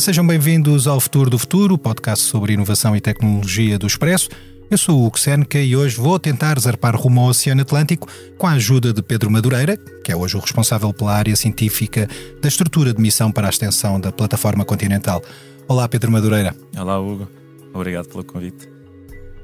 Sejam bem-vindos ao Futuro do Futuro, podcast sobre inovação e tecnologia do Expresso. Eu sou o Hugo Seneca e hoje vou tentar zarpar rumo ao Oceano Atlântico com a ajuda de Pedro Madureira, que é hoje o responsável pela área científica da estrutura de missão para a extensão da plataforma continental. Olá, Pedro Madureira. Olá, Hugo. Obrigado pelo convite.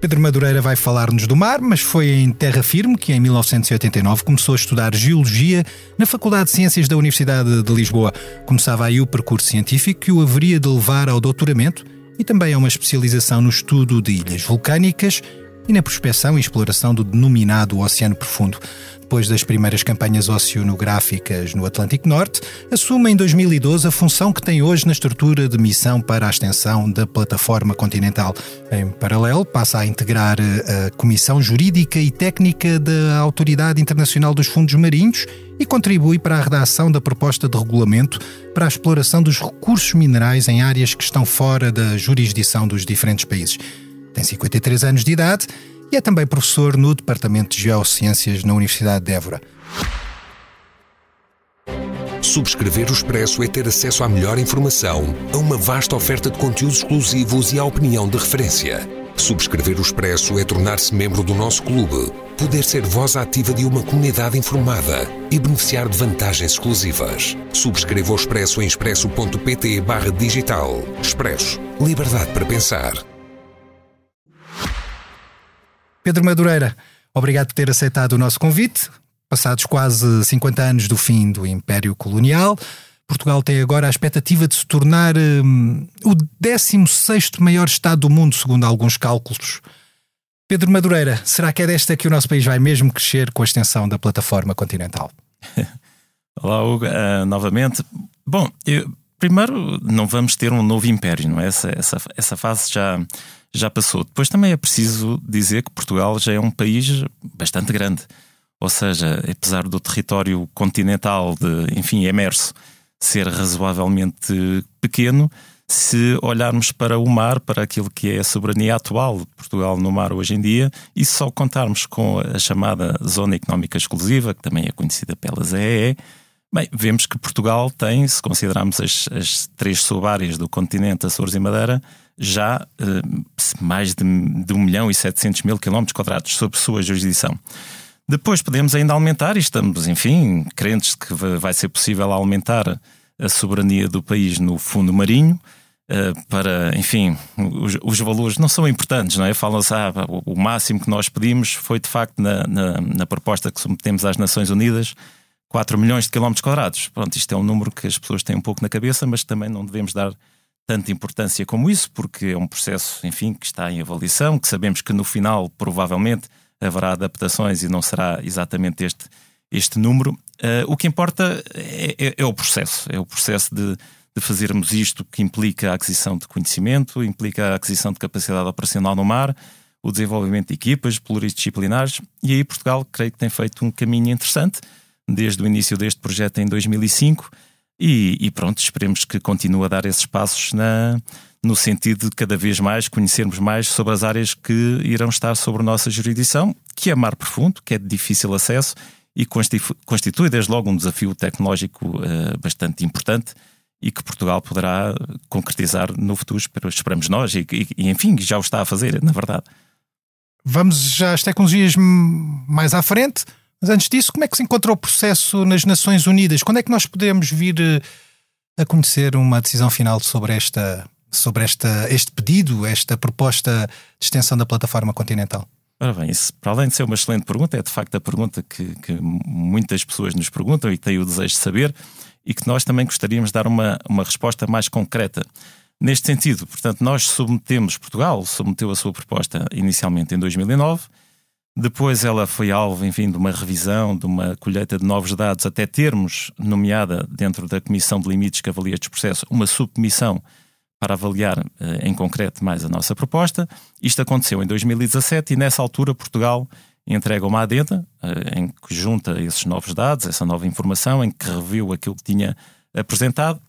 Pedro Madureira vai falar-nos do mar, mas foi em terra firme que, em 1989, começou a estudar Geologia na Faculdade de Ciências da Universidade de Lisboa. Começava aí o percurso científico que o haveria de levar ao doutoramento e também a uma especialização no estudo de ilhas vulcânicas e na prospecção e exploração do denominado Oceano Profundo. Depois das primeiras campanhas oceanográficas no Atlântico Norte, assume em 2012 a função que tem hoje na estrutura de missão para a extensão da plataforma continental. Em paralelo, passa a integrar eh, a Comissão Jurídica e Técnica da Autoridade Internacional dos Fundos Marinhos e contribui para a redação da proposta de regulamento para a exploração dos recursos minerais em áreas que estão fora da jurisdição dos diferentes países. Tem 53 anos de idade e é também professor no Departamento de Geociências na Universidade de Évora. Subscrever o Expresso é ter acesso à melhor informação, a uma vasta oferta de conteúdos exclusivos e à opinião de referência. Subscrever o Expresso é tornar-se membro do nosso clube, poder ser voz ativa de uma comunidade informada e beneficiar de vantagens exclusivas. Subscreva o Expresso em expresso.pt digital. Expresso. Liberdade para pensar. Pedro Madureira, obrigado por ter aceitado o nosso convite. Passados quase 50 anos do fim do Império Colonial, Portugal tem agora a expectativa de se tornar um, o 16 maior Estado do mundo, segundo alguns cálculos. Pedro Madureira, será que é desta que o nosso país vai mesmo crescer com a extensão da plataforma continental? Olá, Hugo, uh, novamente. Bom, eu, primeiro, não vamos ter um novo império, não é? Essa, essa, essa fase já, já passou. Depois também é preciso dizer que Portugal já é um país bastante grande. Ou seja, apesar do território continental, de, enfim, emerso, ser razoavelmente pequeno, se olharmos para o mar, para aquilo que é a soberania atual de Portugal no mar hoje em dia, e só contarmos com a chamada Zona Económica Exclusiva, que também é conhecida pelas EE, bem, vemos que Portugal tem, se considerarmos as, as três subáreas do continente, Açores e Madeira, já eh, mais de, de 1 milhão e 700 mil quilómetros quadrados sob sua jurisdição. Depois podemos ainda aumentar, e estamos, enfim, crentes que vai ser possível aumentar a soberania do país no fundo marinho, eh, para, enfim, os, os, valores não são importantes, não é? Falam-se, ah, o, o, máximo que nós pedimos foi, de facto, na, na, na, proposta que submetemos às Nações Unidas, 4 milhões de quilómetros quadrados. Pronto, isto é um número que as pessoas têm um pouco na cabeça, mas também não devemos dar tanta importância como isso, porque é um processo, enfim, que está em avaliação, que sabemos que no final, provavelmente, haverá adaptações e não será exatamente este, este número. Uh, o que importa é, é, é, o processo, é o processo de, de fazermos isto que implica a aquisição de conhecimento, implica a aquisição de capacidade operacional no mar, o desenvolvimento de equipas pluridisciplinares, e aí Portugal creio que tem feito um caminho interessante desde o início deste projeto em 2005 e, e, pronto, esperemos que continue a dar esses passos na, no sentido de cada vez mais conhecermos mais sobre as áreas que irão estar sobre nossa jurisdição, que é mar profundo, que é de difícil acesso e constitui desde logo um desafio tecnológico uh, bastante importante e que Portugal poderá concretizar no futuro, esperamos nós, e, e, e enfim, já o está a fazer, na verdade. Vamos já às tecnologias mais à frente. Mas antes disso, como é que se encontra o processo nas Nações Unidas? Quando é que nós podemos vir eh, a conhecer uma decisão final sobre esta sobre esta, este pedido, esta proposta de extensão da plataforma continental? Ora bem, isso, para além de ser uma excelente pergunta, é de facto a pergunta que, que muitas pessoas nos perguntam e têm o desejo de saber e que nós também gostaríamos de dar uma, uma resposta mais concreta. Neste sentido, portanto, nós submetemos, Portugal submeteu a sua proposta inicialmente em 2009 depois ela foi alvo, enfim, de uma revisão, de uma colheita de novos dados, até termos nomeada dentro da Comissão de Limites que avalia estes processos uma subcomissão para avaliar eh, em concreto mais a nossa proposta. Isto aconteceu em 2017 e nessa altura Portugal entrega uma adenda eh, em que junta esses novos dados, essa nova informação, em que reviu aquilo que tinha apresentado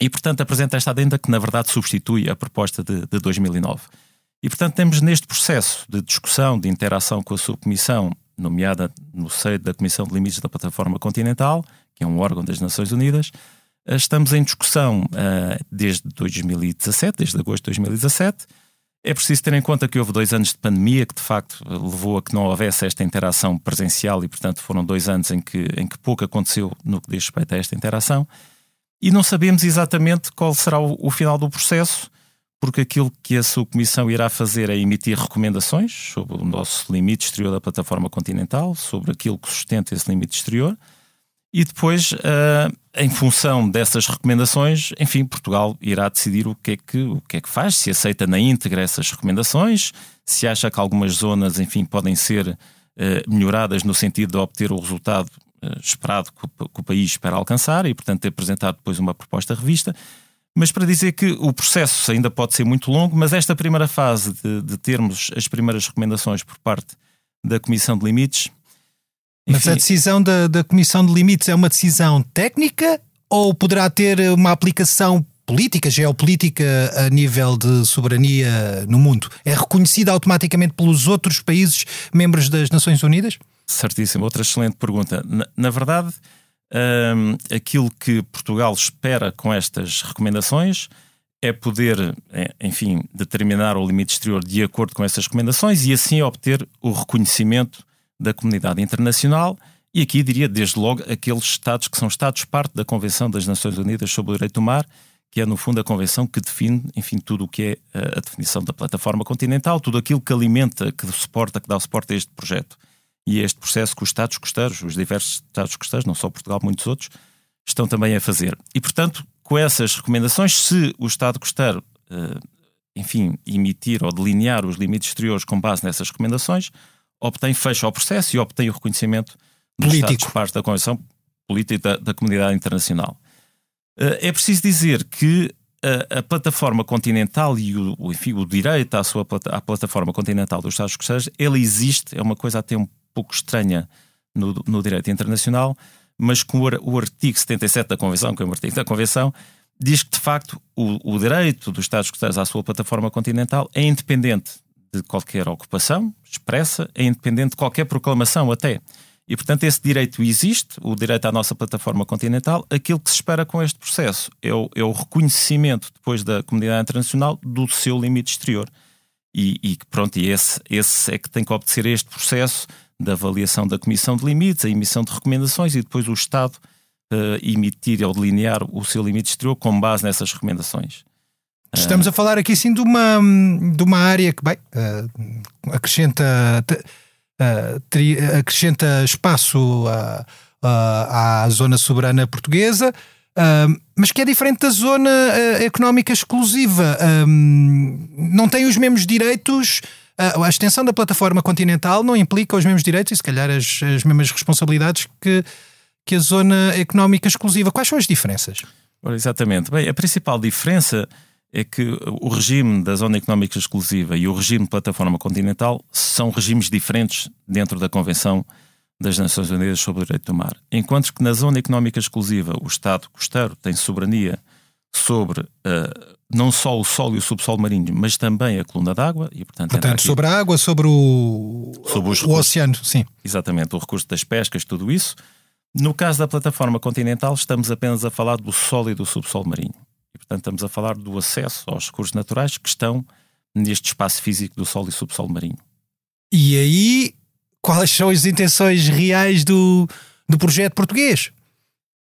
e, portanto, apresenta esta adenda que, na verdade, substitui a proposta de, de 2009. E, portanto, temos neste processo de discussão, de interação com a subcomissão, nomeada no seio da Comissão de Limites da Plataforma Continental, que é um órgão das Nações Unidas, estamos em discussão desde 2017, desde agosto de 2017. É preciso ter em conta que houve dois anos de pandemia que de facto levou a que não houvesse esta interação presencial e, portanto, foram dois anos em que, em que pouco aconteceu no que diz respeito a esta interação. E não sabemos exatamente qual será o, o final do processo porque aquilo que a sua comissão irá fazer é emitir recomendações sobre o nosso limite exterior da plataforma continental, sobre aquilo que sustenta esse limite exterior, e depois, uh, em função dessas recomendações, enfim, Portugal irá decidir o que, é que, o que é que faz, se aceita na íntegra essas recomendações, se acha que algumas zonas, enfim, podem ser uh, melhoradas no sentido de obter o resultado uh, esperado que o, que o país espera alcançar e, portanto, ter apresentado depois uma proposta revista. Mas para dizer que o processo ainda pode ser muito longo, mas esta primeira fase de, de termos as primeiras recomendações por parte da Comissão de Limites. Enfim, mas a decisão da, da Comissão de Limites é uma decisão técnica ou poderá ter uma aplicação política, geopolítica a nível de soberania no mundo? É reconhecida automaticamente pelos outros países membros das Nações Unidas? Certíssimo, outra excelente pergunta. Na, na verdade, um, aquilo que Portugal espera com estas recomendações é poder, é, enfim, determinar o limite exterior de acordo com essas recomendações e assim obter o reconhecimento da comunidade internacional. E aqui diria desde logo aqueles Estados que são Estados-parte da Convenção das Nações Unidas sobre o Direito do Mar, que é no fundo a convenção que define, enfim, tudo o que é a definição da plataforma continental, tudo aquilo que alimenta, que suporta, que dá suporte a este projeto e este processo que os Estados costeiros, os diversos Estados costeiros, não só Portugal, muitos outros, estão também a fazer. E, portanto, com essas recomendações, se o Estado costeiro, eh, enfim, emitir ou delinear os limites exteriores com base nessas recomendações, obtém fecho ao processo e obtém o reconhecimento dos Político. Estados parte da Convenção Política da, da Comunidade Internacional. Eh, é preciso dizer que a, a, plataforma continental e o, enfim, o direito à sua à plataforma continental dos Estados Costeiros, ele existe, é uma coisa até um pouco estranha no, no direito internacional, mas com o, artigo 77 da Convenção, que é o artigo da Convenção, diz que de facto o, o direito dos Estados Costeiros à sua plataforma continental é independente de qualquer ocupação expressa, é independente de qualquer proclamação até. E, portanto, esse direito existe, o direito à nossa plataforma continental. Aquilo que se espera com este processo é o, é o reconhecimento, depois da comunidade internacional, do seu limite exterior. E, e pronto, e esse, esse é que tem que obedecer este processo da avaliação da Comissão de Limites, a emissão de recomendações e depois o Estado uh, emitir ou delinear o seu limite exterior com base nessas recomendações. Estamos uh, a falar aqui sim de uma, de uma área que, bem, uh, acrescenta, tri, acrescenta espaço à, à zona soberana portuguesa. mas que é diferente da zona económica exclusiva. não tem os mesmos direitos a, extensão da plataforma continental não implica os mesmos direitos e, se calhar, as, as mesmas responsabilidades que, que a zona económica exclusiva. Quais são as diferenças? Ora, exatamente. Bem, a principal diferença é que o regime da zona económica exclusiva e o regime de plataforma continental são regimes diferentes dentro da Convenção das Nações Unidas sobre o Direito do Mar. Enquanto que na zona económica exclusiva o Estado costeiro tem soberania sobre uh, não só o solo e o subsolo marinho, mas também a coluna d'água e portanto, portanto sobre a água, sobre o, sobre o oceano, sim. Exatamente, o recurso das pescas, tudo isso. No caso da plataforma continental, estamos apenas a falar do solo e do subsolo marinho. E portanto, estamos a falar do acesso aos recursos naturais que estão neste espaço físico do solo e subsolo marinho. E aí, quais são as intenções reais do, do projeto português?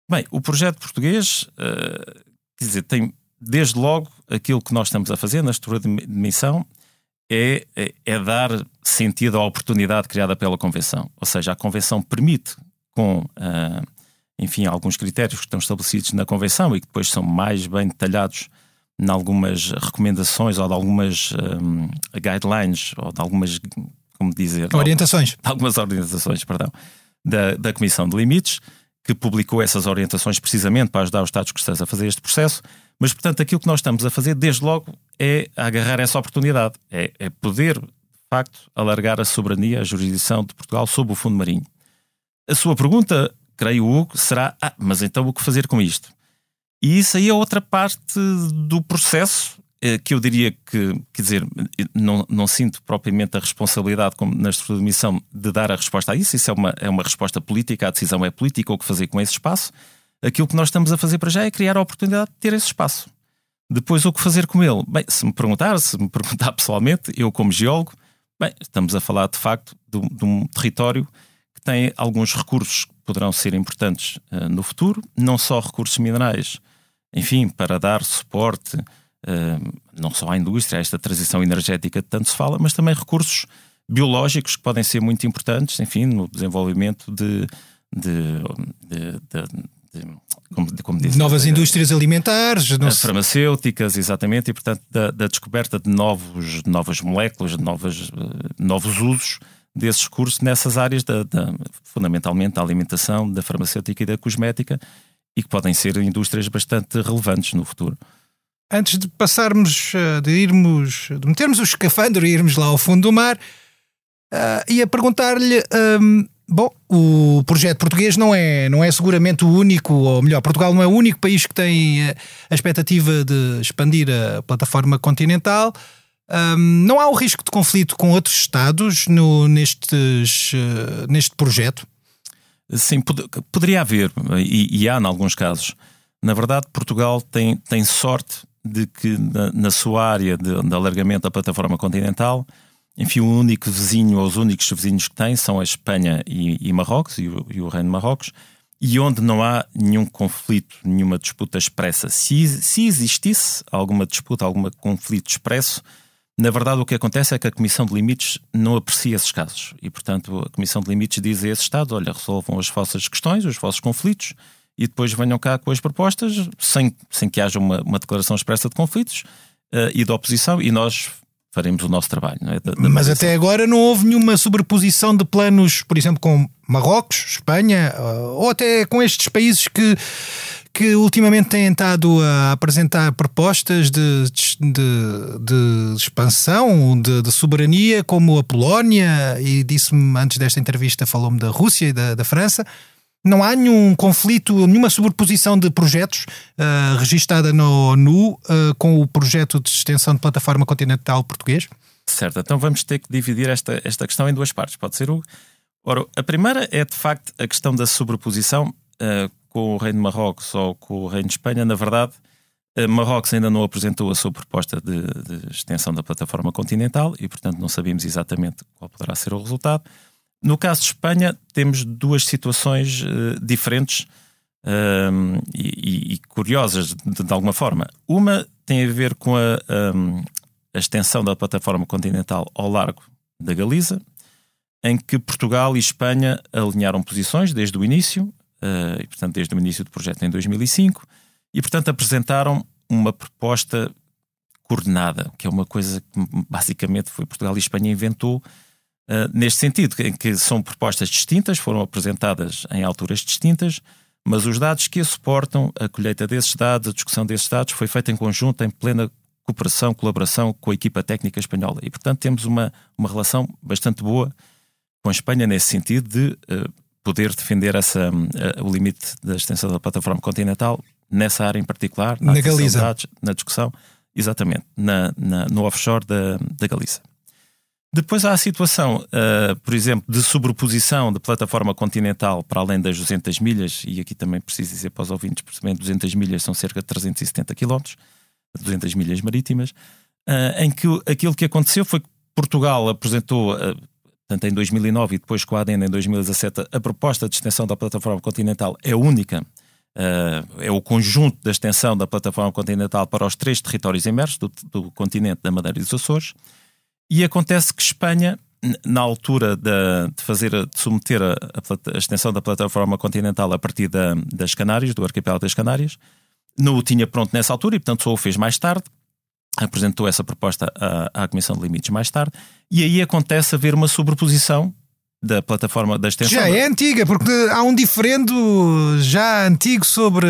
Bem, o projeto português, uh, quer dizer, tem desde logo, aquilo que nós estamos a fazer na estrutura de missão é, é, é, dar sentido à oportunidade criada pela Convenção. Ou seja, a Convenção permite, com uh, enfim, alguns critérios que estão estabelecidos na Convenção e que depois são mais bem detalhados em algumas recomendações ou de algumas um, ah, guidelines ou de algumas, como dizer, orientações. De algumas orientações, perdão, da, da Comissão de Limites, que publicou essas orientações precisamente para ajudar os Estados cristãos a fazer este processo. Mas, portanto, aquilo que nós estamos a fazer, desde logo, é agarrar essa oportunidade. É, é poder, de facto, alargar a soberania, a jurisdição de Portugal sobre o fundo marinho. A sua pergunta, creio, Hugo, será: ah, mas então o que fazer com isto? E isso aí é outra parte do processo que eu diria que, quer dizer, não, não sinto propriamente a responsabilidade, como na estrutura de missão, de dar a resposta a isso. Isso é uma, é uma resposta política, a decisão é política, o que fazer com esse espaço. Aquilo que nós estamos a fazer para já é criar a oportunidade de ter esse espaço. Depois, o que fazer com ele? Bem, se me perguntar, se me perguntar pessoalmente, eu como geólogo, bem, estamos a falar de facto de, de um território que tem alguns recursos que poderão ser importantes uh, no futuro, não só recursos minerais, enfim, para dar suporte não só à indústria, a esta transição energética que tanto se fala, mas também recursos biológicos que podem ser muito importantes, enfim, no desenvolvimento de, de, de, de como, como disse, novas indústrias alimentares, farmacêuticas, exatamente, e portanto da, da descoberta de novos, novas moléculas, de novas, uh, novos usos desses recursos nessas áreas, da, da, fundamentalmente da alimentação, da farmacêutica e da cosmética, e que podem ser indústrias bastante relevantes no futuro. Antes de passarmos, eh, de irmos, de metermos o escafandro e irmos lá ao fundo do mar, uh, ia perguntar-lhe. Um, bom, o projeto português não é, não é seguramente o único, ou melhor, Portugal não é o único país que tem eh, a expectativa de expandir a plataforma continental. Um, não há o risco de conflito com outros Estados no, nestes, uh, neste projeto? Sim, pod poderia haver, e, e, há em alguns casos. Na verdade, Portugal tem, tem sorte de que na, na sua área de, de, alargamento da plataforma continental, enfim, o único vizinho, ou os únicos vizinhos que tem são a Espanha e, e Marrocos, e o, e o, Reino de Marrocos, e onde não há nenhum conflito, nenhuma disputa expressa. Se, se existisse alguma disputa, algum conflito expresso, na verdade, o que acontece é que a Comissão de Limites não aprecia esses casos. E, portanto, a Comissão de Limites diz a esse Estado: olha, resolvam as vossas questões, os vossos conflitos, e depois venham cá com as propostas, sem, sem que haja uma, uma declaração expressa de conflitos uh, e de oposição, e nós faremos o nosso trabalho. É? Da, da Mas até agora não houve nenhuma sobreposição de planos, por exemplo, com Marrocos, Espanha, uh, ou até com estes países que que ultimamente têm estado a apresentar propostas de, de, de expansão, de, de, soberania, como a Polónia, e disse-me antes desta entrevista, falou-me da Rússia e da, da França. Não há nenhum conflito, nenhuma sobreposição de projetos uh, registada na ONU uh, com o projeto de extensão de plataforma continental português? Certo, então vamos ter que dividir esta, esta questão em duas partes, pode ser, o Ora, a primeira é de facto a questão da sobreposição. Uh, com o Reino de Marrocos ou com o Reino de Espanha, na verdade, Marrocos ainda não apresentou a sua proposta de, de, extensão da plataforma continental e, portanto, não sabemos exatamente qual poderá ser o resultado. No caso de Espanha, temos duas situações uh, diferentes um, e, e, curiosas, de, de, alguma forma. Uma tem a ver com a, um, a extensão da plataforma continental ao largo da Galiza, em que Portugal e Espanha alinharam posições desde o início uh, e portanto desde o início do projeto em 2005, e portanto apresentaram uma proposta coordenada, que é uma coisa que basicamente foi Portugal e Espanha inventou uh, neste sentido, em que são propostas distintas, foram apresentadas em alturas distintas, mas os dados que a suportam, a colheita desses dados, a discussão desses dados foi feita em conjunto, em plena cooperação, colaboração com a equipa técnica espanhola. E, portanto, temos uma, uma relação bastante boa com a Espanha nesse sentido de uh, poder defender essa, uh, o limite da extensão da plataforma continental nessa área em particular, na, na Galiza. Dados, na discussão, exatamente, na, na, no offshore da, da Galiza. Depois há a situação, uh, por exemplo, de sobreposição de plataforma continental para além das 200 milhas, e aqui também preciso dizer para os ouvintes, percebendo 200 milhas são cerca de 370 km, 200 milhas marítimas, uh, em que aquilo que aconteceu foi que Portugal apresentou uh, Portanto, em 2009 e depois com a ADN em 2017, a proposta de extensão da plataforma continental é única. Uh, é o conjunto da extensão da plataforma continental para os três territórios emersos do, do continente da Madeira e dos Açores. E acontece que Espanha, na altura de, de fazer, de submeter a, a, extensão da plataforma continental a partir da, das Canárias, do arquipélago das Canárias, não o tinha pronto nessa altura e, portanto, só o fez mais tarde apresentou essa proposta à, à Comissão de Limites mais tarde, e aí acontece haver uma sobreposição da plataforma da extensão. Já é antiga, porque há um diferendo já antigo sobre,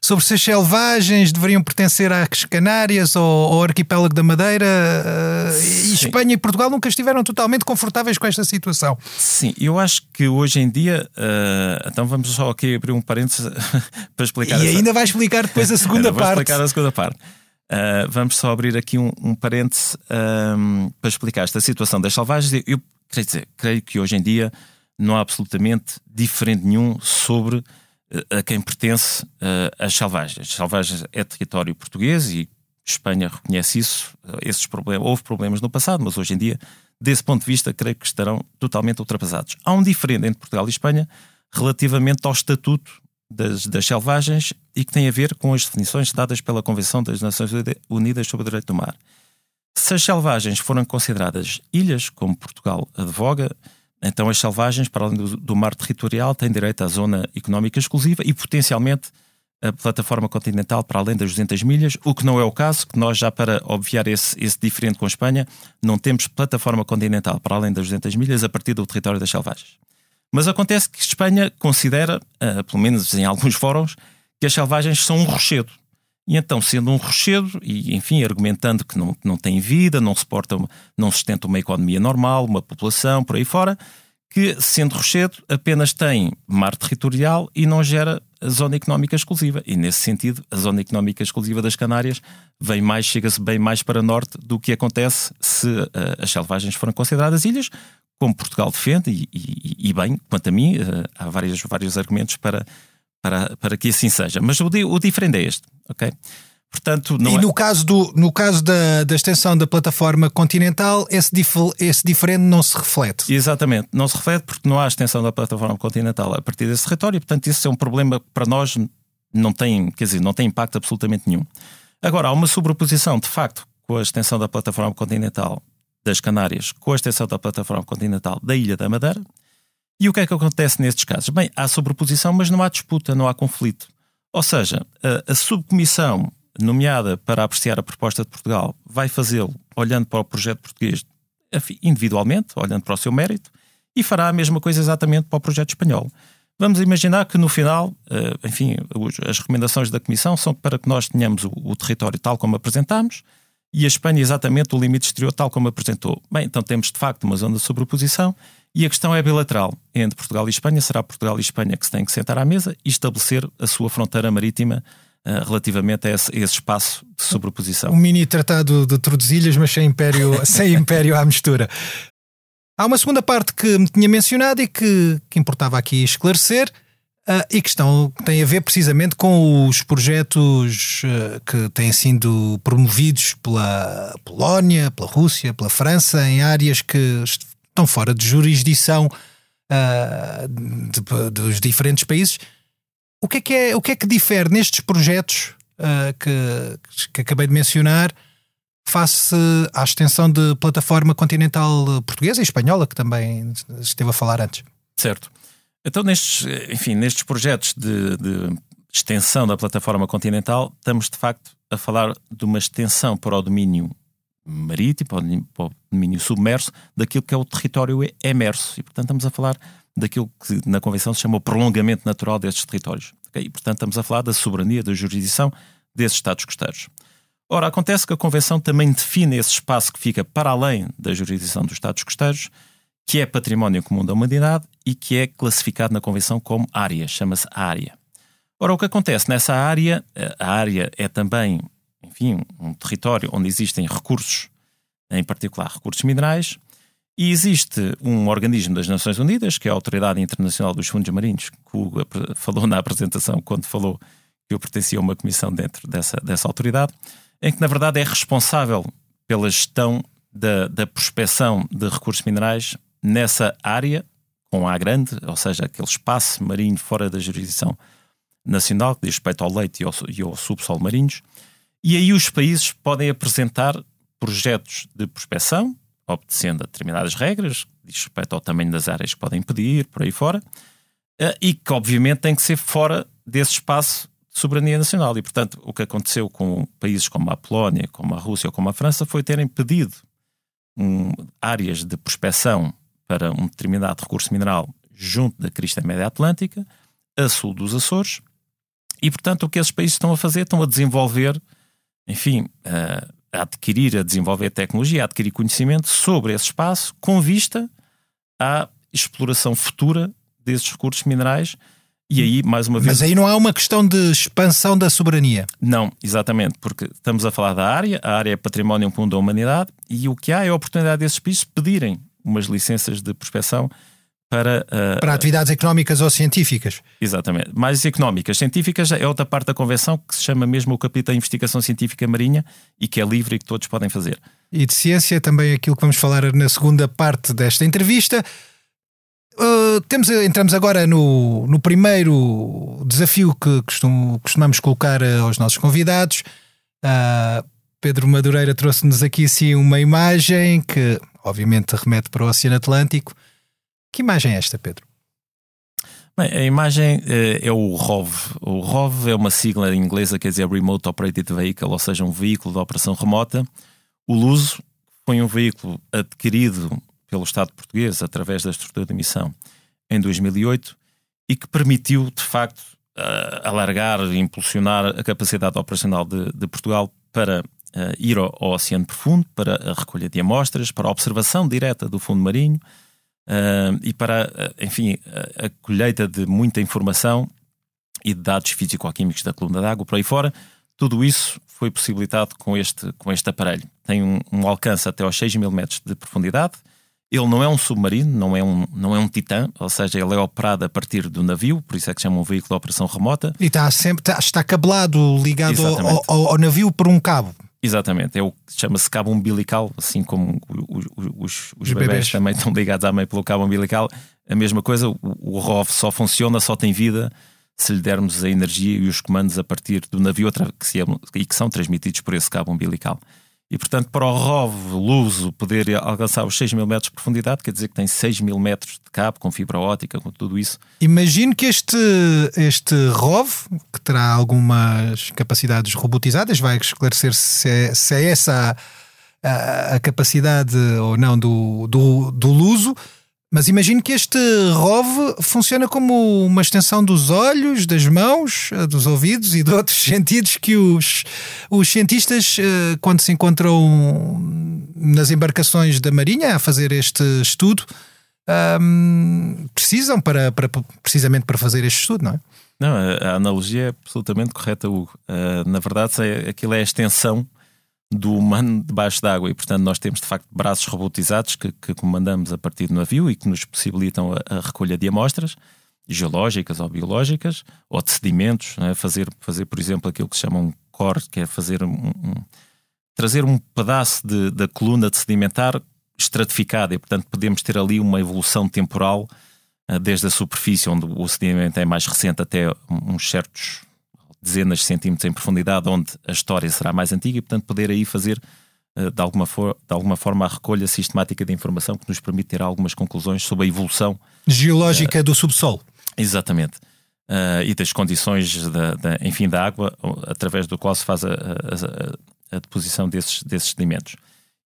sobre se as selvagens deveriam pertencer às Canárias ou ao arquipélago da Madeira. Eh, e Espanha e Portugal nunca estiveram totalmente confortáveis com esta situação. Sim, eu acho que hoje em dia. Uh, então vamos só aqui abrir um parênteses para explicar. E essa... ainda vai explicar depois a segunda parte. Vou explicar a segunda parte. Uh, vamos só abrir aqui um, um parêntese um, para explicar esta situação das selvagens. Eu creio, dizer, creio que hoje em dia não há absolutamente diferente nenhum sobre uh, a quem pertence as selvagens. As selvagens é território português e Espanha reconhece isso. Esses problemas, houve problemas no passado, mas hoje em dia, desse ponto de vista, creio que estarão totalmente ultrapassados. Há um diferente entre Portugal e Espanha relativamente ao estatuto das, das selvagens e que tem a ver com as definições dadas pela Convenção das Nações Unidas sobre o Direito do Mar. Se as selvagens foram consideradas ilhas, como Portugal advoga, então as selvagens, para além do, do mar territorial, têm direito à zona económica exclusiva e potencialmente a plataforma continental para além das 200 milhas, o que não é o caso, que nós já para obviar esse, esse diferente com a Espanha, não temos plataforma continental para além das 200 milhas a partir do território das selvagens. Mas acontece que Espanha considera, uh, pelo menos em alguns fóruns, que as selvagens são um rochedo. E então, sendo um rochedo, e enfim, argumentando que não, não tem vida, não suporta, não sustenta uma economia normal, uma população, por aí fora, que, sendo rochedo, apenas tem mar territorial e não gera a zona económica exclusiva. E nesse sentido, a zona económica exclusiva das Canárias vem mais, chega-se bem mais para norte do que acontece se uh, as selvagens forem consideradas ilhas, como Portugal defende, e, e, e bem, quanto a mim, uh, há vários, vários argumentos para, para, para que assim seja. Mas o, o diferente é este, ok? Portanto, e é... no caso, do, no caso da, da extensão da plataforma continental, esse, dif esse diferente não se reflete. Exatamente, não se reflete porque não há extensão da plataforma continental a partir desse território, portanto, isso é um problema que para nós não tem, quer dizer, não tem impacto absolutamente nenhum. Agora, há uma sobreposição, de facto, com a extensão da plataforma continental das Canárias, com a extensão da plataforma continental da Ilha da Madeira. E o que é que acontece nestes casos? Bem, há sobreposição, mas não há disputa, não há conflito. Ou seja, a, a subcomissão nomeada para apreciar a proposta de Portugal, vai fazê-lo olhando para o projeto português individualmente, olhando para o seu mérito, e fará a mesma coisa exatamente para o projeto espanhol. Vamos imaginar que no final, eh, enfim, as recomendações da Comissão são para que nós tenhamos o território tal como apresentámos e a Espanha exatamente o limite exterior tal como apresentou. Bem, então temos de facto uma zona de sobreposição e a questão é bilateral. Entre Portugal e Espanha, será Portugal e Espanha que se têm que sentar à mesa e estabelecer a sua fronteira marítima eh, relativamente a esse, a esse, espaço de sobreposição. Um mini tratado de Tordesilhas, mas sem império, sem império à mistura. Há uma segunda parte que me tinha mencionado e que, que importava aqui esclarecer, uh, e que estão, tem a ver precisamente com os projetos uh, que têm sido promovidos pela Polónia, pela Rússia, pela França, em áreas que estão fora de jurisdição uh, de, dos diferentes países o que é que, é, o que, é que difere nestes projetos que, que acabei de mencionar face à extensão de plataforma continental portuguesa e espanhola, que também esteve a falar antes? Certo. Então, nestes, enfim, nestes projetos de, de extensão da plataforma continental, estamos de facto a falar de uma extensão para o domínio marítimo, para o domínio submerso, daquilo que é o território emerso. E, portanto, estamos a falar daquilo que na Convenção se chama o prolongamento natural destes territórios. E, portanto, estamos a falar da soberania, da jurisdição desses Estados costeiros. Ora, acontece que a Convenção também define esse espaço que fica para além da jurisdição dos Estados costeiros, que é património comum da humanidade e que é classificado na Convenção como área, chama-se área. Ora, o que acontece nessa área, a área é também, enfim, um território onde existem recursos, em particular recursos minerais, e existe um organismo das Nações Unidas, que é a Autoridade Internacional dos Fundos Marinhos, que o falou na apresentação quando falou que eu pertencia a uma comissão dentro dessa, dessa autoridade, em que na verdade é responsável pela gestão da, da prospecção de recursos minerais nessa área, com A grande, ou seja, aquele espaço marinho fora da jurisdição nacional, que diz respeito ao leite e ao, e ao subsolo marinhos. E aí os países podem apresentar projetos de prospecção, obedecendo a determinadas regras, diz respeito ao tamanho das áreas que podem pedir, por aí fora, eh, e que obviamente tem que ser fora desse espaço de soberania nacional. E, portanto, o que aconteceu com países como a Polónia, como a Rússia ou como a França foi terem pedido um, áreas de prospecção para um determinado recurso mineral junto da crista média atlântica, a sul dos Açores, e, portanto, o que esses países estão a fazer? Estão a desenvolver, enfim, uh, a adquirir, a desenvolver tecnologia, a adquirir conhecimento sobre esse espaço com vista à exploração futura desses recursos minerais. E aí, mais uma vez. Mas aí não há uma questão de expansão da soberania. Não, exatamente, porque estamos a falar da área, a área é património comum da humanidade, e o que há é a oportunidade desses países pedirem umas licenças de prospecção para. Uh, para atividades económicas ou científicas. Exatamente. Mais económicas. Científicas é outra parte da convenção que se chama mesmo o capítulo de investigação científica marinha e que é livre e que todos podem fazer. E de ciência, também aquilo que vamos falar na segunda parte desta entrevista. Uh, temos, entramos agora no, no primeiro desafio que costum, costumamos colocar aos nossos convidados. Uh, Pedro Madureira trouxe-nos aqui sim uma imagem que obviamente remete para o Oceano Atlântico. Que imagem é esta, Pedro? Bem, a imagem é, é o ROV. O ROV é uma sigla inglesa, quer dizer Remote Operated Vehicle, ou seja, um veículo de operação remota. O Luso foi um veículo adquirido pelo Estado português através da estrutura de emissão em 2008 e que permitiu, de facto, uh, alargar e impulsionar a capacidade operacional de, de Portugal para ir ao, ao, oceano profundo, para a recolha de amostras, para a observação direta do fundo marinho uh, e para, enfim, a, a colheita de muita informação e de dados físico-químicos da coluna d'água por aí fora. Tudo isso foi possibilitado com este, com este aparelho. Tem um, um alcance até aos 6 mil metros de profundidade, ele não é um submarino, não é um, não é um titã, ou seja, ele é operado a partir do navio, por isso é que chama um veículo de operação remota. E está sempre está, está cabelado, ligado ao, ao, ao, navio por um cabo. Exatamente, é o chama-se cabo umbilical, assim como os, os, os, os bebés, bebés, também estão ligados à mãe pelo cabo umbilical. A mesma coisa, o, o ROV só funciona, só tem vida se lhe dermos a energia e os comandos a partir do navio que se, e que são transmitidos por esse cabo umbilical. E, portanto, para o ROV Luso poder alcançar os 6 mil metros de profundidade, quer dizer que tem 6 mil metros de cabo, com fibra ótica, com tudo isso. Imagino que este, este ROV, que terá algumas capacidades robotizadas, vai esclarecer se é, se é essa a, a, capacidade ou não do, do, do Luso. Mas imagino que este ROV funciona como uma extensão dos olhos, das mãos, eh, dos ouvidos e de outros sentidos que os, os cientistas, eh, quando se encontram nas embarcações da Marinha a fazer este estudo, um, precisam para, para, precisamente para fazer este estudo, não é? Não, a, a analogia é absolutamente correta, Hugo. Uh, na verdade, é, aquilo é a extensão do humano debaixo d'água e, portanto, nós temos de facto braços robotizados que, que comandamos a partir do navio e que nos possibilitam a, a recolha de amostras geológicas ou biológicas ou de sedimentos, né? fazer, fazer, por exemplo, aquilo que se chama um core, que é fazer um, um trazer um pedaço de, da coluna de sedimentar estratificada e, portanto, podemos ter ali uma evolução temporal uh, desde a superfície, onde o sedimento é mais recente, até uns certos dezenas de centímetros em profundidade, onde a história será mais antiga e, portanto, poder aí fazer eh, de alguma, for, de alguma forma a recolha sistemática de informação que nos permite ter algumas conclusões sobre a evolução geológica uh, do subsolo. Exatamente. Uh, e das condições da, da, enfim, da água através do qual se faz a, a, a, deposição desses, desses sedimentos.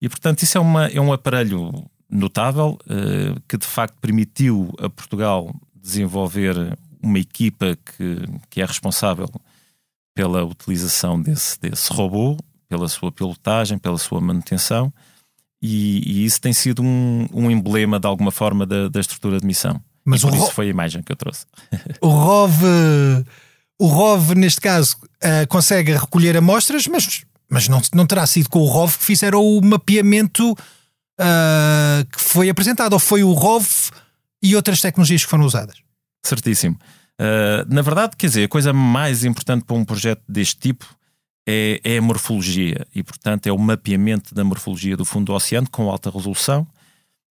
E, portanto, isso é, uma, é um aparelho notável uh, que, de facto, permitiu a Portugal desenvolver uma equipa que, que é responsável pela utilização desse, desse robô, pela sua pilotagem, pela sua manutenção, e, e isso tem sido um, um, emblema de alguma forma da, da estrutura de missão. Mas e por isso foi a imagem que eu trouxe. O ROV, o ROV neste caso, uh, consegue recolher amostras, mas, mas não, não terá sido com o ROV que fizeram o mapeamento uh, que foi apresentado, ou foi o ROV e outras tecnologias que foram usadas? Certíssimo. Uh, na verdade, quer dizer, a coisa mais importante para um projeto deste tipo é, é, a morfologia e, portanto, é o mapeamento da morfologia do fundo do oceano com alta resolução.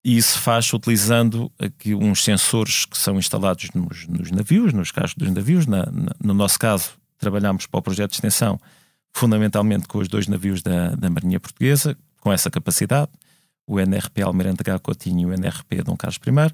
E isso faz utilizando aqui uns sensores que são instalados nos, nos navios, nos carros dos navios. Na, na, no nosso caso, trabalhamos para o projeto de extensão fundamentalmente com os dois navios da, da Marinha Portuguesa, com essa capacidade, o NRP Almirante H. Coutinho e o NRP Dom Carlos I.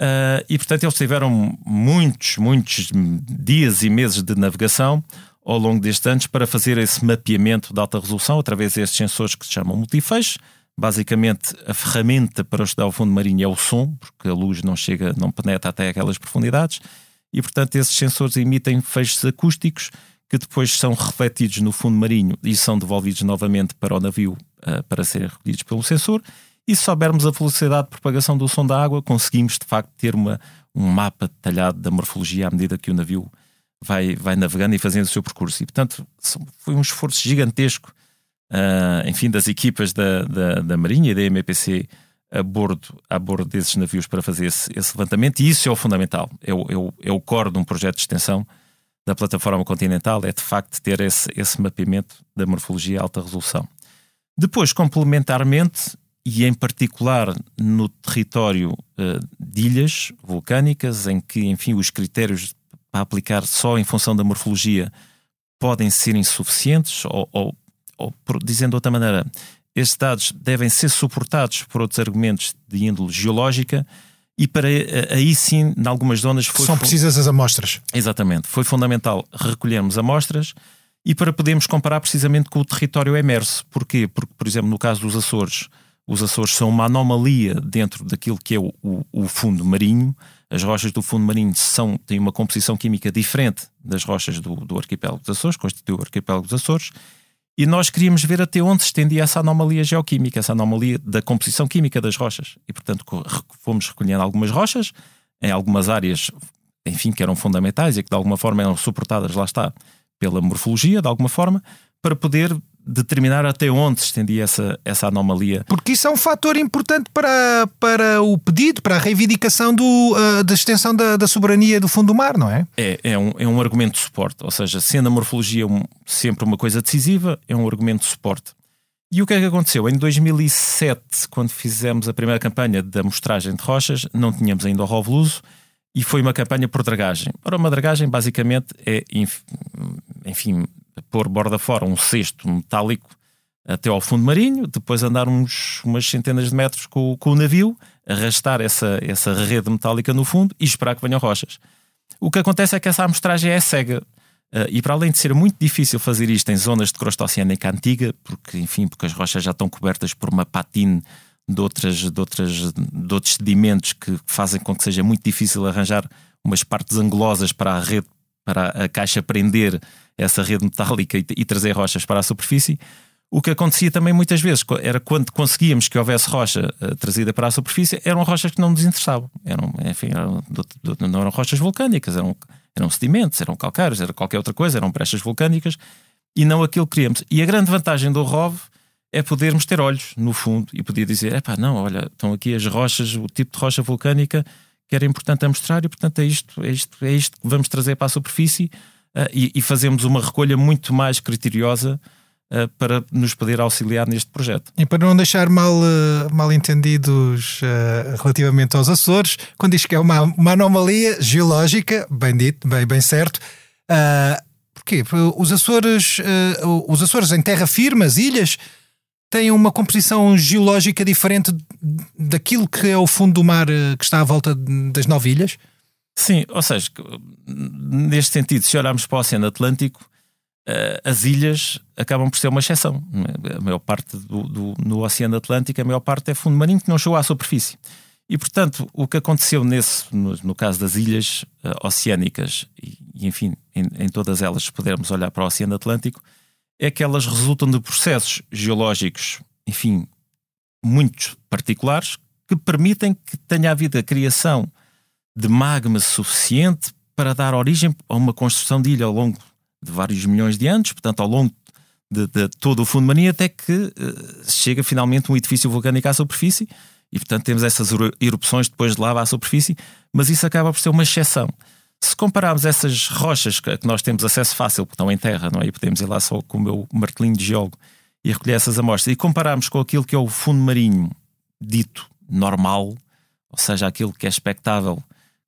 Uh, e portanto eles tiveram muitos, muitos dias e meses de navegação ao longo destes anos para fazer esse mapeamento de alta resolução através destes sensores que se chamam multifeixe. Basicamente, a ferramenta para estudar o fundo marinho é o som, porque a luz não chega, não penetra até aquelas profundidades, e portanto esses sensores emitem feixes acústicos que depois são refletidos no fundo marinho e são devolvidos novamente para o navio uh, para serem recolhidos pelo sensor e se soubermos a velocidade de propagação do som da água, conseguimos de facto ter uma, um mapa detalhado da morfologia à medida que o navio vai, vai navegando e fazendo o seu percurso. E portanto foi um esforço gigantesco, uh, enfim, das equipas da, da, da Marinha e da MPC a bordo, a bordo desses navios para fazer esse, esse levantamento, e isso é o fundamental, é o, é, o, é o core de um projeto de extensão da plataforma continental, é de facto ter esse, esse mapeamento da morfologia alta resolução. Depois, complementarmente, e em particular no território uh, de ilhas vulcânicas, em que, enfim, os critérios para aplicar só em função da morfologia podem ser insuficientes, ou, ou, ou dizendo de outra maneira, estes dados devem ser suportados por outros argumentos de índole geológica e para aí sim, em algumas zonas foi são precisas as amostras. Exatamente, foi fundamental recolhermos amostras e para podermos comparar precisamente com o território emerso. Porquê? Porque, por exemplo, no caso dos Açores, os Açores são uma anomalia dentro daquilo que é o, o, o fundo marinho. As rochas do fundo marinho são, têm uma composição química diferente das rochas do, do arquipélago dos Açores, constitui o arquipélago dos Açores. E nós queríamos ver até onde se estendia essa anomalia geoquímica, essa anomalia da composição química das rochas. E, portanto, fomos recolhendo algumas rochas em algumas áreas, enfim, que eram fundamentais e que de alguma forma eram suportadas, lá está, pela morfologia, de alguma forma, para poder determinar até onde se estendia essa, essa anomalia. Porque isso é um fator importante para, para o pedido, para a reivindicação do, uh, da extensão da, da, soberania do fundo do mar, não é? É, é, um, é um argumento de suporte. Ou seja, sendo a morfologia um, sempre uma coisa decisiva, é um argumento de suporte. E o que é que aconteceu? Em 2007, quando fizemos a primeira campanha da amostragem de rochas, não tínhamos ainda o Rovluso e foi uma campanha por dragagem. Ora, uma dragagem basicamente é, enfim, pôr borda fora um cesto metálico até ao fundo marinho, depois andar uns, umas centenas de metros com, com, o navio, arrastar essa, essa rede metálica no fundo e esperar que venham rochas. O que acontece é que essa amostragem é cega. Uh, e para além de ser muito difícil fazer isto em zonas de crosta oceânica antiga, porque, enfim, porque as rochas já estão cobertas por uma patine de, outras, de, outras, de outros sedimentos que fazem com que seja muito difícil arranjar umas partes angulosas para a rede, para a caixa prender essa rede metálica e, e trazer rochas para a superfície. O que acontecia também muitas vezes era quando conseguíamos que houvesse rocha uh, trazida para a superfície, eram rochas que não nos interessavam. Eram, enfim, eram, não eram rochas vulcânicas, eram, eram sedimentos, eram calcários, era qualquer outra coisa, eram brechas vulcânicas e não aquilo que queríamos. E a grande vantagem do ROV é podermos ter olhos no fundo e poder dizer: não, olha, estão aqui as rochas, o tipo de rocha vulcânica que era importante a mostrar e, portanto, é isto, é isto, é isto que vamos trazer para a superfície uh, e, e, fazemos uma recolha muito mais criteriosa uh, para nos poder auxiliar neste projeto. E para não deixar mal, uh, mal entendidos relativamente aos Açores, quando diz que é uma, uma anomalia geológica, bem dito, bem, bem certo. Porquê? Os Açores, os Açores em terra firme, as ilhas, têm uma composição geológica diferente daquilo que é o fundo do mar que está à volta das nove ilhas? Sim, ou seja, neste sentido, se olharmos para o Oceano Atlântico, uh, as ilhas acabam por ser uma exceção. A maior parte do, do, no Oceano Atlântico, a maior parte é fundo marinho que não chegou à superfície. E, portanto, o que aconteceu nesse, no, no caso das ilhas uh, oceânicas, e, e enfim, em, em, todas elas, se pudermos olhar para o Oceano Atlântico, é que elas resultam de processos geológicos, enfim, muito particulares, que permitem que tenha havido a criação de magma suficiente para dar origem a uma construção de ilha ao longo de vários milhões de anos, portanto, ao longo de, de todo o fundo marinho, até que uh, chega finalmente um edifício vulcânico à superfície e, portanto, temos essas erupções depois de lava à superfície, mas isso acaba por ser uma exceção. Se compararmos essas rochas que nós temos acesso fácil, porque estão em terra, não é? E podemos ir lá só com o meu martelinho de geólogo e recolher essas amostras, e compararmos com aquilo que é o fundo marinho dito normal, ou seja, aquilo que é expectável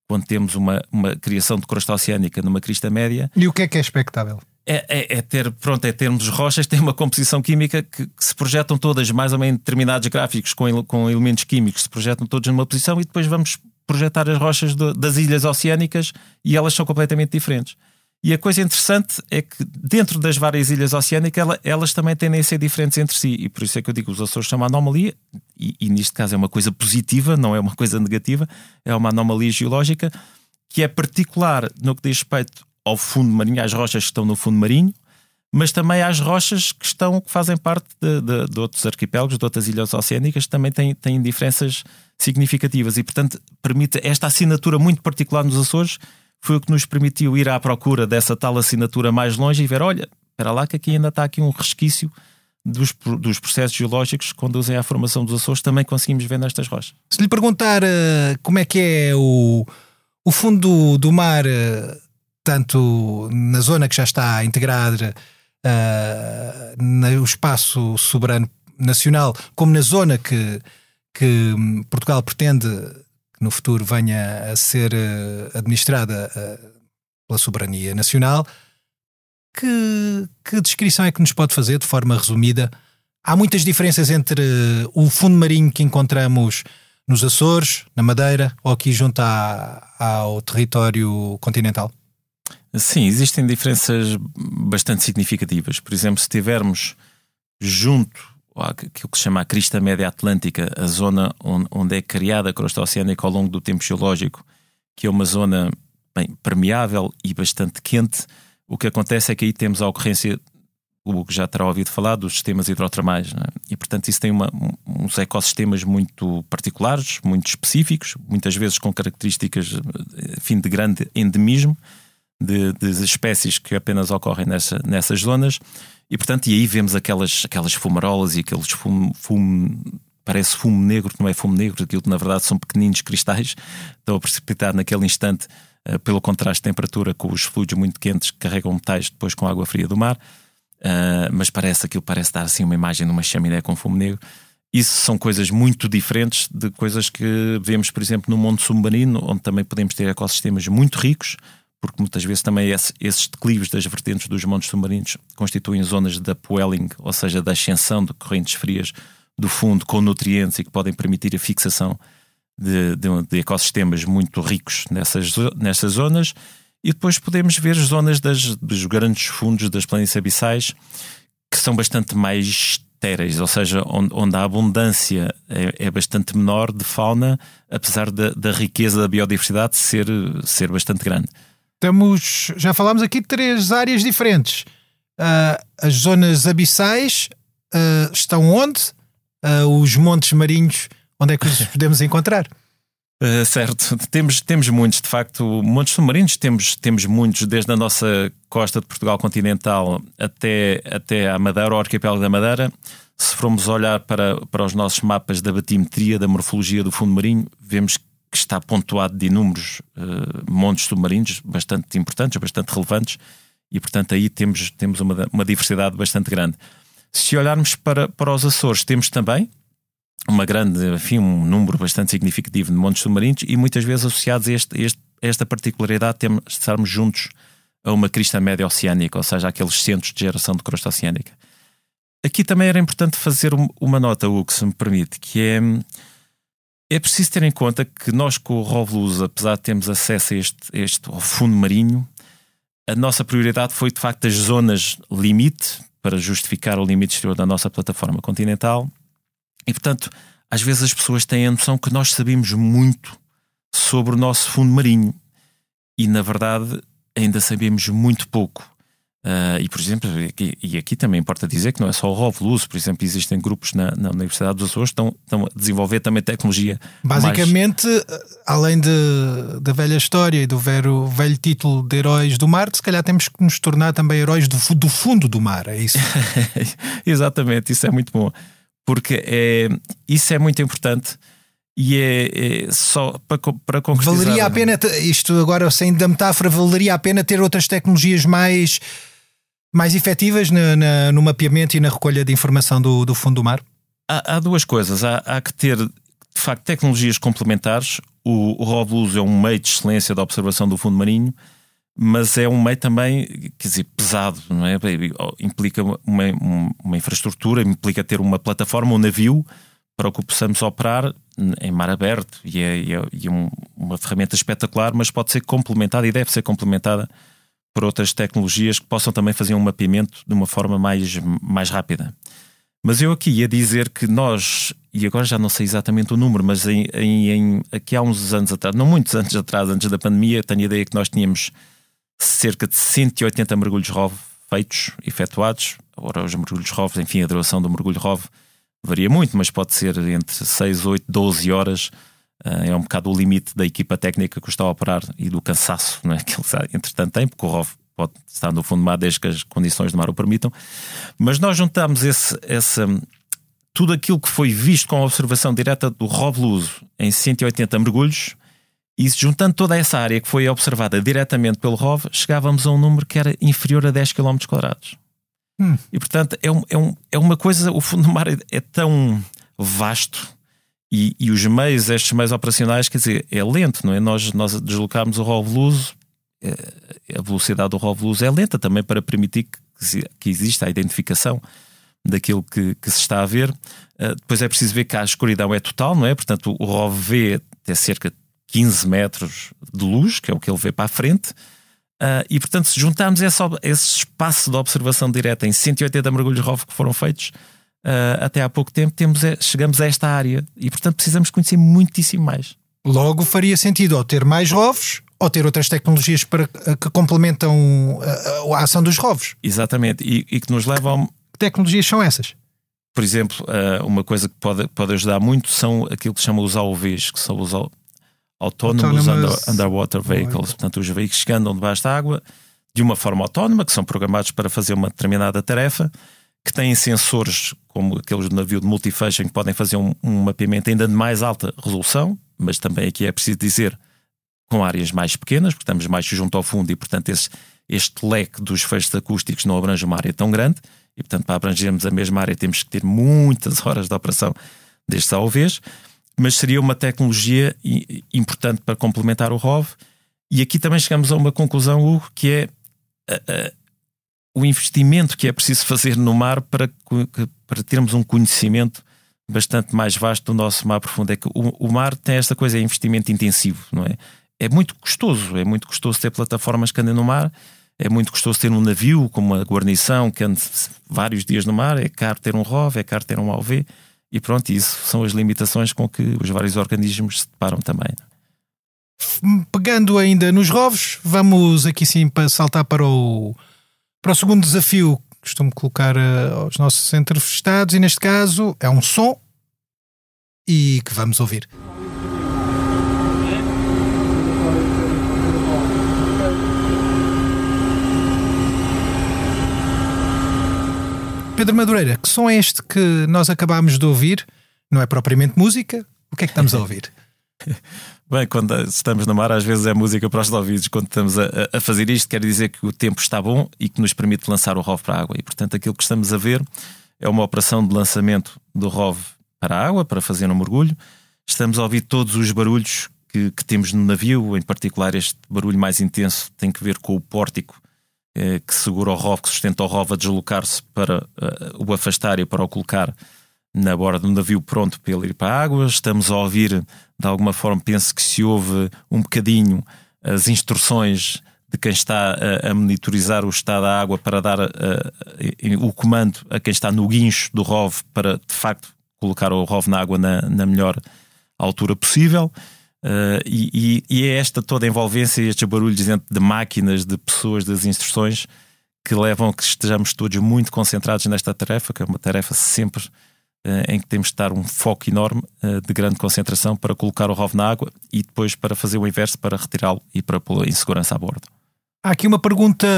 quando temos uma, uma criação de crosta oceânica numa crista média. E o que é que é expectável? É, é, é, ter, pronto, é termos rochas, tem uma composição química que, que, se projetam todas mais ou menos em determinados gráficos com, com elementos químicos, se projetam todos numa posição e depois vamos projetar as rochas do, das ilhas oceânicas e elas são completamente diferentes. E a coisa interessante é que dentro das várias ilhas oceânicas ela, elas também tendem a ser diferentes entre si. E por isso é que eu digo que os Açores são uma anomalia, e, e neste caso é uma coisa positiva, não é uma coisa negativa, é uma anomalia geológica que é particular no que diz respeito ao fundo marinho, às rochas que estão no fundo marinho, mas também às rochas que estão, que fazem parte de, de, de outros arquipélagos, de outras ilhas oceânicas, também têm, têm diferenças significativas e, portanto, permite esta assinatura muito particular nos Açores foi o que nos permitiu ir à procura dessa tal assinatura mais longe e ver, olha, espera lá que aqui ainda está aqui um resquício dos, dos processos geológicos que conduzem à formação dos Açores, também conseguimos ver nestas rochas. Se lhe perguntar uh, como é que é o, o fundo do mar, uh, tanto na zona que já está a integrar uh, no espaço soberano nacional, como na zona que, que Portugal pretende que no futuro venha a ser administrada pela soberania nacional, que, que descrição é que nos pode fazer de forma resumida? Há muitas diferenças entre o fundo marinho que encontramos nos Açores, na Madeira ou aqui junto à, ao território continental? Sim, existem diferenças bastante significativas. Por exemplo, se tivermos junto aquilo que se chama a crista média atlântica, a zona onde, é criada a crosta oceânica ao longo do tempo geológico, que é uma zona bem, permeável e bastante quente, o que acontece é que aí temos a ocorrência, o que já terá ouvido falar, dos sistemas hidrotermais. É? E, portanto, isso tem uma, uns ecossistemas muito particulares, muito específicos, muitas vezes com características fim de grande endemismo de, de espécies que apenas ocorrem nessa, nessas zonas. E, portanto, e aí vemos aquelas, aquelas fumarolas e aqueles fumo, fumo parece fumo negro, não é fumo negro, aquilo que na verdade são pequeninos cristais, estão a precipitar naquele instante uh, pelo contraste de temperatura com os fluidos muito quentes que carregam metais depois com a água fria do mar. Uh, mas parece aquilo parece dar assim uma imagem de uma chaminé com fumo negro. Isso são coisas muito diferentes de coisas que vemos, por exemplo, no mundo submarino, onde também podemos ter ecossistemas muito ricos, porque muitas vezes também esses declives das vertentes dos montes submarinos constituem zonas de upwelling, ou seja, da ascensão de correntes frias do fundo com nutrientes e que podem permitir a fixação de, de, de ecossistemas muito ricos nessas, nessas zonas. E depois podemos ver as zonas das, dos grandes fundos das planícies abissais que são bastante mais estéreis, ou seja, onde, onde a abundância é, é, bastante menor de fauna, apesar da, da riqueza da biodiversidade ser, ser bastante grande. Temos, já falámos aqui de três áreas diferentes. Uh, as zonas abissais uh, estão onde? uh, os montes marinhos, onde é que os podemos encontrar? Uh, certo, temos, temos muitos, de facto, montes submarinos, temos, temos muitos, desde a nossa costa de Portugal continental até, até a Madeira, o arquipélago da Madeira. Se formos olhar para, para os nossos mapas da batimetria, da morfologia do fundo marinho, vemos que está pontuado de inúmeros uh, montes submarinos bastante importantes, bastante relevantes, e portanto aí temos, temos uma, uma diversidade bastante grande. Se olharmos para, para os Açores, temos também uma grande, enfim, um número bastante significativo de montes submarinos e muitas vezes associados a, este, este, a esta particularidade de estarmos juntos a uma crista média oceânica, ou seja, aqueles centros de geração de crosta oceânica. Aqui também era importante fazer uma nota, Hugo, se me permite, que é é preciso ter em conta que nós com o Rovluz, apesar de termos acesso a este, este fundo marinho, a nossa prioridade foi de facto as zonas limite para justificar o limite exterior da nossa plataforma continental. E, portanto, às vezes as pessoas têm a noção que nós sabemos muito sobre o nosso fundo marinho e, na verdade, ainda sabemos muito pouco. Uh, e, por exemplo, aqui, e aqui também importa dizer que não é só o ROV por exemplo, existem grupos na, na Universidade dos Açores que estão, estão, a desenvolver também tecnologia. Basicamente, mais... além de, da velha história e do velho, velho título de heróis do mar, se calhar temos que nos tornar também heróis do, do fundo do mar, é isso? Exatamente, isso é muito bom, porque é, isso é muito importante. E é, é, só para, para concretizar. Valeria a pena, isto agora sem da metáfora, valeria a pena ter outras tecnologias mais mais efetivas na, na, no mapeamento e na recolha de informação do, do fundo do mar? Há, há duas coisas. Há, há, que ter, de facto, tecnologias complementares. O, o ROVLUS é um meio de excelência da observação do fundo marinho, mas é um meio também, quer dizer, pesado, não é? Implica uma, uma infraestrutura, implica ter uma plataforma, um navio para o que possamos operar em mar aberto e é, e é, é um, uma ferramenta espetacular, mas pode ser complementada e deve ser complementada por outras tecnologias que possam também fazer um mapeamento de uma forma mais, mais rápida. Mas eu aqui ia dizer que nós, e agora já não sei exatamente o número, mas em, em, em, aqui há uns anos atrás, não muitos anos atrás, antes da pandemia, tenho a ideia que nós tínhamos cerca de 180 mergulhos ROV feitos, efetuados. Agora, os mergulhos ROV, enfim, a duração do mergulho ROV varia muito, mas pode ser entre 6, 8, 12 horas é um bocado o limite da equipa técnica que está a operar e do cansaço né, que eles, entretanto, têm, porque o ROV pode estar no fundo do mar desde que as condições do mar o permitam. Mas nós juntamos esse, essa, tudo aquilo que foi visto com a observação direta do Rob Luso em 180 mergulhos e juntando toda essa área que foi observada diretamente pelo ROV, chegávamos a um número que era inferior a 10 km. Hum. E portanto é, um, é, um, é uma coisa, o fundo do mar é, é tão vasto e, e, os meios, estes meios operacionais, quer dizer, é lento, não é? Nós, nós deslocámos o Luso, é, a velocidade do Luso é lenta também para permitir que, que exista a identificação daquilo que, que, se está a ver. Uh, depois é preciso ver que a escuridão é total, não é? Portanto, o ROV vê até cerca de 15 metros de luz, que é o que ele vê para a frente. Uh, e portanto, se juntarmos esse, esse, espaço de observação direta em 180 mergulhos ROV que foram feitos uh, até há pouco tempo, temos, chegamos a esta área e portanto precisamos conhecer muitíssimo mais. Logo faria sentido ou ter mais ROVs ou ter outras tecnologias para, que complementam a, a ação dos ROVs. Exatamente, e, e que nos levam tecnologias são essas? Por exemplo, uma coisa que pode, pode ajudar muito são aquilo que se chama os AUVs, que são os Autonomous, Autonomous... Underwater Vehicles, portanto, os veículos que andam debaixo da água de uma forma autónoma, que são programados para fazer uma determinada tarefa, que têm sensores como aqueles do navio de multifunction que podem fazer um, um mapeamento ainda de mais alta resolução, mas também aqui é preciso dizer com áreas mais pequenas, porque estamos mais junto ao fundo e, portanto, esse, este leque dos feixes acústicos não abrange uma área tão grande e, portanto, para abrangermos a mesma área temos que ter muitas horas de operação destes AOVs, mas seria uma tecnologia importante para complementar o ROV. E aqui também chegamos a uma conclusão, Hugo, que é o investimento que é preciso fazer no mar para, para termos um conhecimento bastante mais vasto do nosso mar profundo. É que o, o mar tem esta coisa, é investimento intensivo, não é? É muito custoso, é muito custoso ter plataformas que andem no mar é muito custoso ter um navio com uma guarnição que ande vários dias no mar, é caro ter um ROV, é caro ter um AUV, e pronto, isso são as limitações com que os vários organismos se deparam também. Pegando ainda nos ROVs, vamos aqui sim para saltar para o, para o segundo desafio costumo colocar uh, aos nossos entrevistados, e neste caso é um som e que vamos ouvir. Pedro Madureira, que som é este que nós acabámos de ouvir? Não é propriamente música? O que é que estamos a ouvir? Bem, quando estamos no mar, às vezes é música para os ouvidos. Quando estamos a, a, fazer isto, quer dizer que o tempo está bom e que nos permite lançar o ROV para a água. E, portanto, aquilo que estamos a ver é uma operação de lançamento do ROV para a água, para fazer um mergulho. Estamos a ouvir todos os barulhos que, que temos no navio, em particular este barulho mais intenso tem que ver com o pórtico eh, que segura o ROV, que sustenta o ROV a deslocar-se para uh, o afastar e para o colocar na borda do navio pronto para ele ir para a água. Estamos a ouvir, de alguma forma, penso que se ouve um bocadinho as instruções de quem está a, monitorizar o estado da água para dar o comando a quem está no guincho do ROV para, de facto, colocar o ROV na água na, na melhor altura possível. Uh, e, e, é esta toda a envolvência e estes barulhos de máquinas, de pessoas, das instruções que levam a que estejamos todos muito concentrados nesta tarefa, que é uma tarefa sempre em que temos de estar um foco enorme uh, de grande concentração para colocar o ROV na água e depois para fazer o inverso, para retirá-lo e para pô-lo em segurança a bordo. Há aqui uma pergunta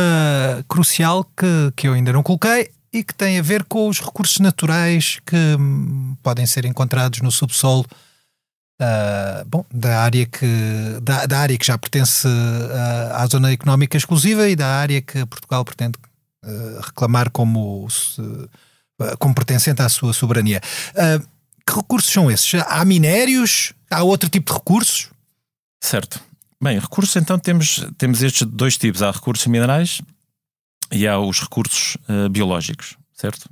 crucial que, que eu ainda não coloquei e que tem a ver com os recursos naturais que hum, podem ser encontrados no subsolo Uh, bom, da área que da, da área que já pertence uh, à zona económica exclusiva e da área que Portugal pretende uh, reclamar como como pertencente à sua soberania. que recursos são esses? Há minérios? Há outro tipo de recursos? Certo. Bem, recursos então temos temos estes dois tipos. Há recursos minerais e há os recursos biológicos, certo?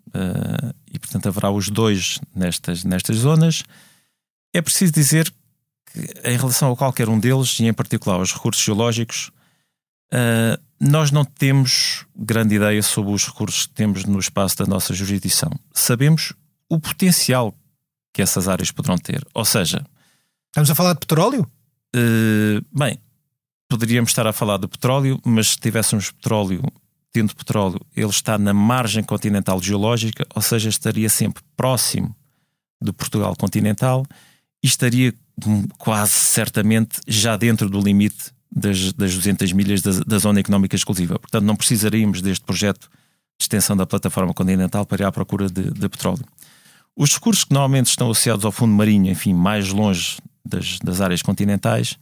e portanto haverá os dois nestas nestas zonas. É preciso dizer que, em relação a qualquer um deles, e em particular aos recursos geológicos, uh, nós não temos grande ideia sobre os recursos que temos no espaço da nossa jurisdição. Sabemos o potencial que essas áreas poderão ter. Ou seja, estamos a falar de petróleo? Uh, bem, poderíamos estar a falar de petróleo, mas se tivéssemos petróleo, tendo petróleo, ele está na margem continental geológica, ou seja, estaria sempre próximo do Portugal continental e estaria quase certamente já dentro do limite das, das 200 milhas da, da zona económica exclusiva. Portanto, não precisaríamos deste projeto de extensão da plataforma continental para ir à procura de, de petróleo. Os recursos que normalmente estão associados ao fundo marinho, enfim, mais longe das, das áreas continentais,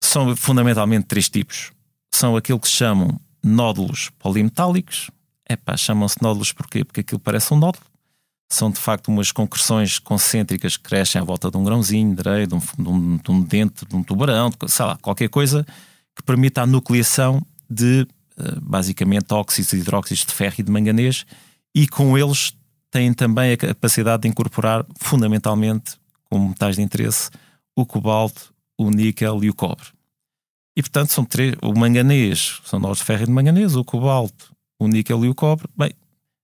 são fundamentalmente três tipos. São aquilo que se chamam nódulos polimetálicos. Epá, chamam-se nódulos porquê? Porque aquilo parece um nódulo. São de facto umas concreções concêntricas que crescem à volta de um grãozinho de areia, de um, de um, de um dente, de um tubarão, de, sei lá, qualquer coisa que permita a nucleação de eh, basicamente óxidos e hidróxidos de ferro e de manganês e com eles têm também a capacidade de incorporar fundamentalmente como metais de interesse o cobalto, o níquel e o cobre. E portanto são três, o manganês, são nós de ferro e de manganês, o cobalto, o níquel e o cobre. Bem,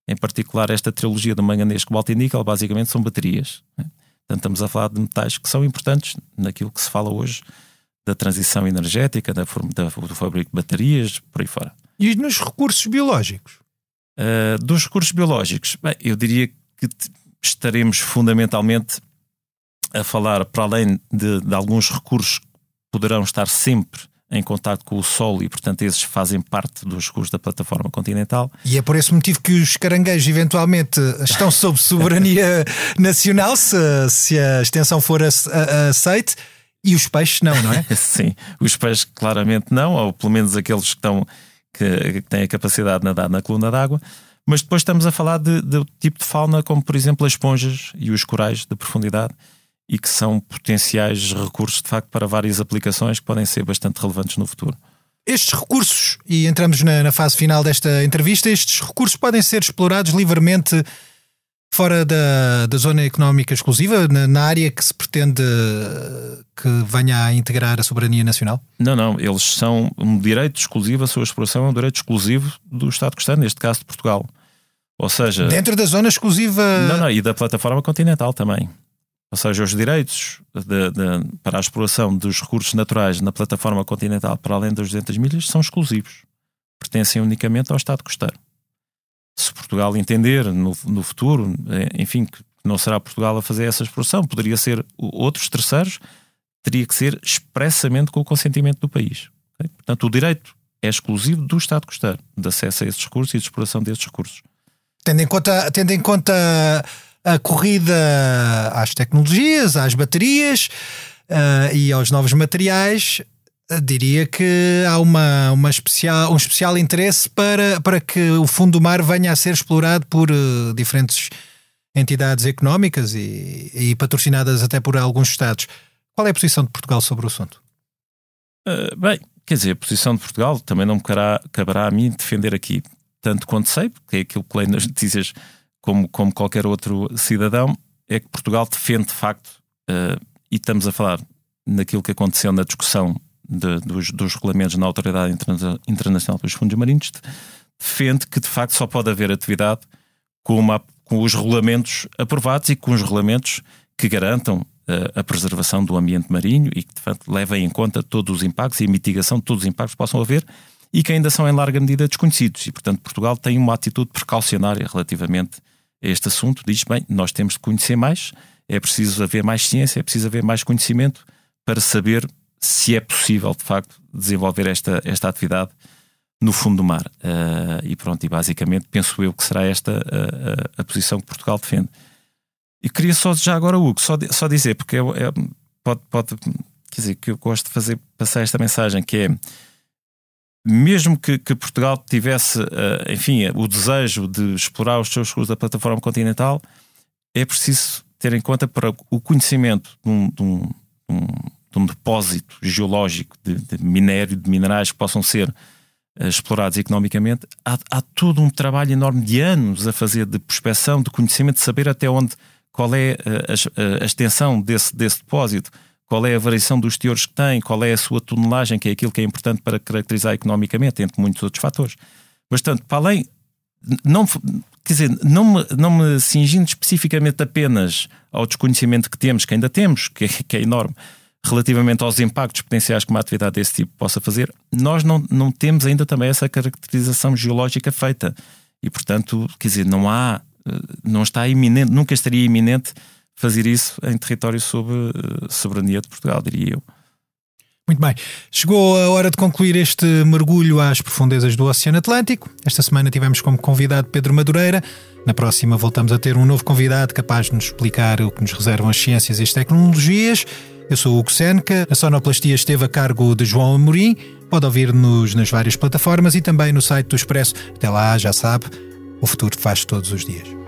em particular esta trilogia do manganês, cobalto e níquel, basicamente são baterias. Né? Portanto, estamos a falar de metais que são importantes naquilo que se fala hoje da transição energética, da, da, do fabrico de baterias, por aí fora. E nos recursos biológicos? Uh, dos recursos biológicos, bem, eu diria que estaremos fundamentalmente a falar, para além de, de alguns recursos que poderão estar sempre em contato com o solo e, portanto, esses fazem parte dos recursos da plataforma continental. E é por esse motivo que os caranguejos eventualmente estão sob soberania nacional, se, se a extensão for aceite. E os peixes não, não é? Sim, os peixes claramente não, ou pelo menos aqueles que, estão, que, que têm a capacidade de nadar na coluna d'água. Mas depois estamos a falar de, de tipo de fauna, como por exemplo as esponjas e os corais de profundidade, e que são potenciais recursos de facto para várias aplicações que podem ser bastante relevantes no futuro. Estes recursos, e entramos na, na fase final desta entrevista, estes recursos podem ser explorados livremente fora da, da zona económica exclusiva, na, na, área que se pretende que venha a integrar a soberania nacional? Não, não. Eles são um direito exclusivo, a sua exploração é um direito exclusivo do Estado costano, neste caso de Portugal. Ou seja. Dentro da zona exclusiva. Não, não, e da plataforma continental também. Ou seja, os direitos de, de, para a exploração dos recursos naturais na plataforma continental para além das 200 milhas são exclusivos. Pertencem unicamente ao Estado costeiro. Se Portugal entender no, no futuro, eh, enfim, que não será Portugal a fazer essa exploração, poderia ser outros terceiros, teria que ser expressamente com o consentimento do país. Portanto, o direito é exclusivo do Estado costeiro de acesso a esses recursos e de exploração desses recursos. Tendo em conta, tendo em conta a corrida às tecnologias, às baterias uh, e aos novos materiais, uh, diria que há uma, uma especial, um especial interesse para, para que o fundo do mar venha a ser explorado por uh, diferentes entidades económicas e, e, patrocinadas até por alguns Estados. Qual é a posição de Portugal sobre o assunto? bem, quer dizer, a posição de Portugal também não me caberá, caberá a mim defender aqui, tanto quanto sei, porque é aquilo que leio nas notícias como, como qualquer outro cidadão, é que Portugal defende de facto, uh, e estamos a falar naquilo que aconteceu na discussão de, dos, dos, regulamentos na Autoridade Interna Internacional dos Fundos Marinhos, defende que de facto só pode haver atividade com, uma, com os regulamentos aprovados e com os regulamentos que garantam uh, a preservação do ambiente marinho e que de facto levem em conta todos os impactos e a mitigação de todos os impactos que possam haver e que ainda são em larga medida desconhecidos. E, portanto, Portugal tem uma atitude precaucionária relativamente este assunto, diz: bem, nós temos de conhecer mais, é preciso haver mais ciência, é preciso haver mais conhecimento para saber se é possível, de facto, desenvolver esta, esta atividade no fundo do mar. Uh, e pronto, e basicamente penso eu que será esta a, a, posição que Portugal defende. E queria só, já agora, Hugo, só, só dizer, porque é, é, pode, pode, quer dizer, que eu gosto de fazer passar esta mensagem, que é mesmo que, que Portugal tivesse, uh, enfim, o desejo de explorar os seus recursos da plataforma continental, é preciso ter em conta para o conhecimento de um, de um, de um depósito geológico de, de, minério, de minerais que possam ser uh, explorados economicamente, há, há, todo um trabalho enorme de anos a fazer de prospecção, de conhecimento, de saber até onde, qual é a, a, a extensão desse, desse depósito qual é a variação dos teores que tem, qual é a sua tonelagem, que é aquilo que é importante para caracterizar economicamente, entre muitos outros fatores. Bastante, para além, não, quer dizer, não me, não me cingindo especificamente apenas ao desconhecimento que temos, que ainda temos, que é, que é enorme, relativamente aos impactos potenciais que uma atividade desse tipo possa fazer, nós não, não temos ainda também essa caracterização geológica feita. E, portanto, quer dizer, não há, eh, não está iminente, nunca estaria iminente fazer isso em território sob uh, soberania de Portugal, diria eu. Muito bem. Chegou a hora de concluir este mergulho às profundezas do Oceano Atlântico. Esta semana tivemos como convidado Pedro Madureira. Na próxima voltamos a ter um novo convidado capaz de nos explicar o que nos reservam as ciências e as tecnologias. Eu sou o Hugo Seneca, a sonoplastia esteve a cargo de João Amorim. Pode ouvir-nos nas várias plataformas e também no site do Expresso. Até lá, já sabe, o futuro faz todos os dias.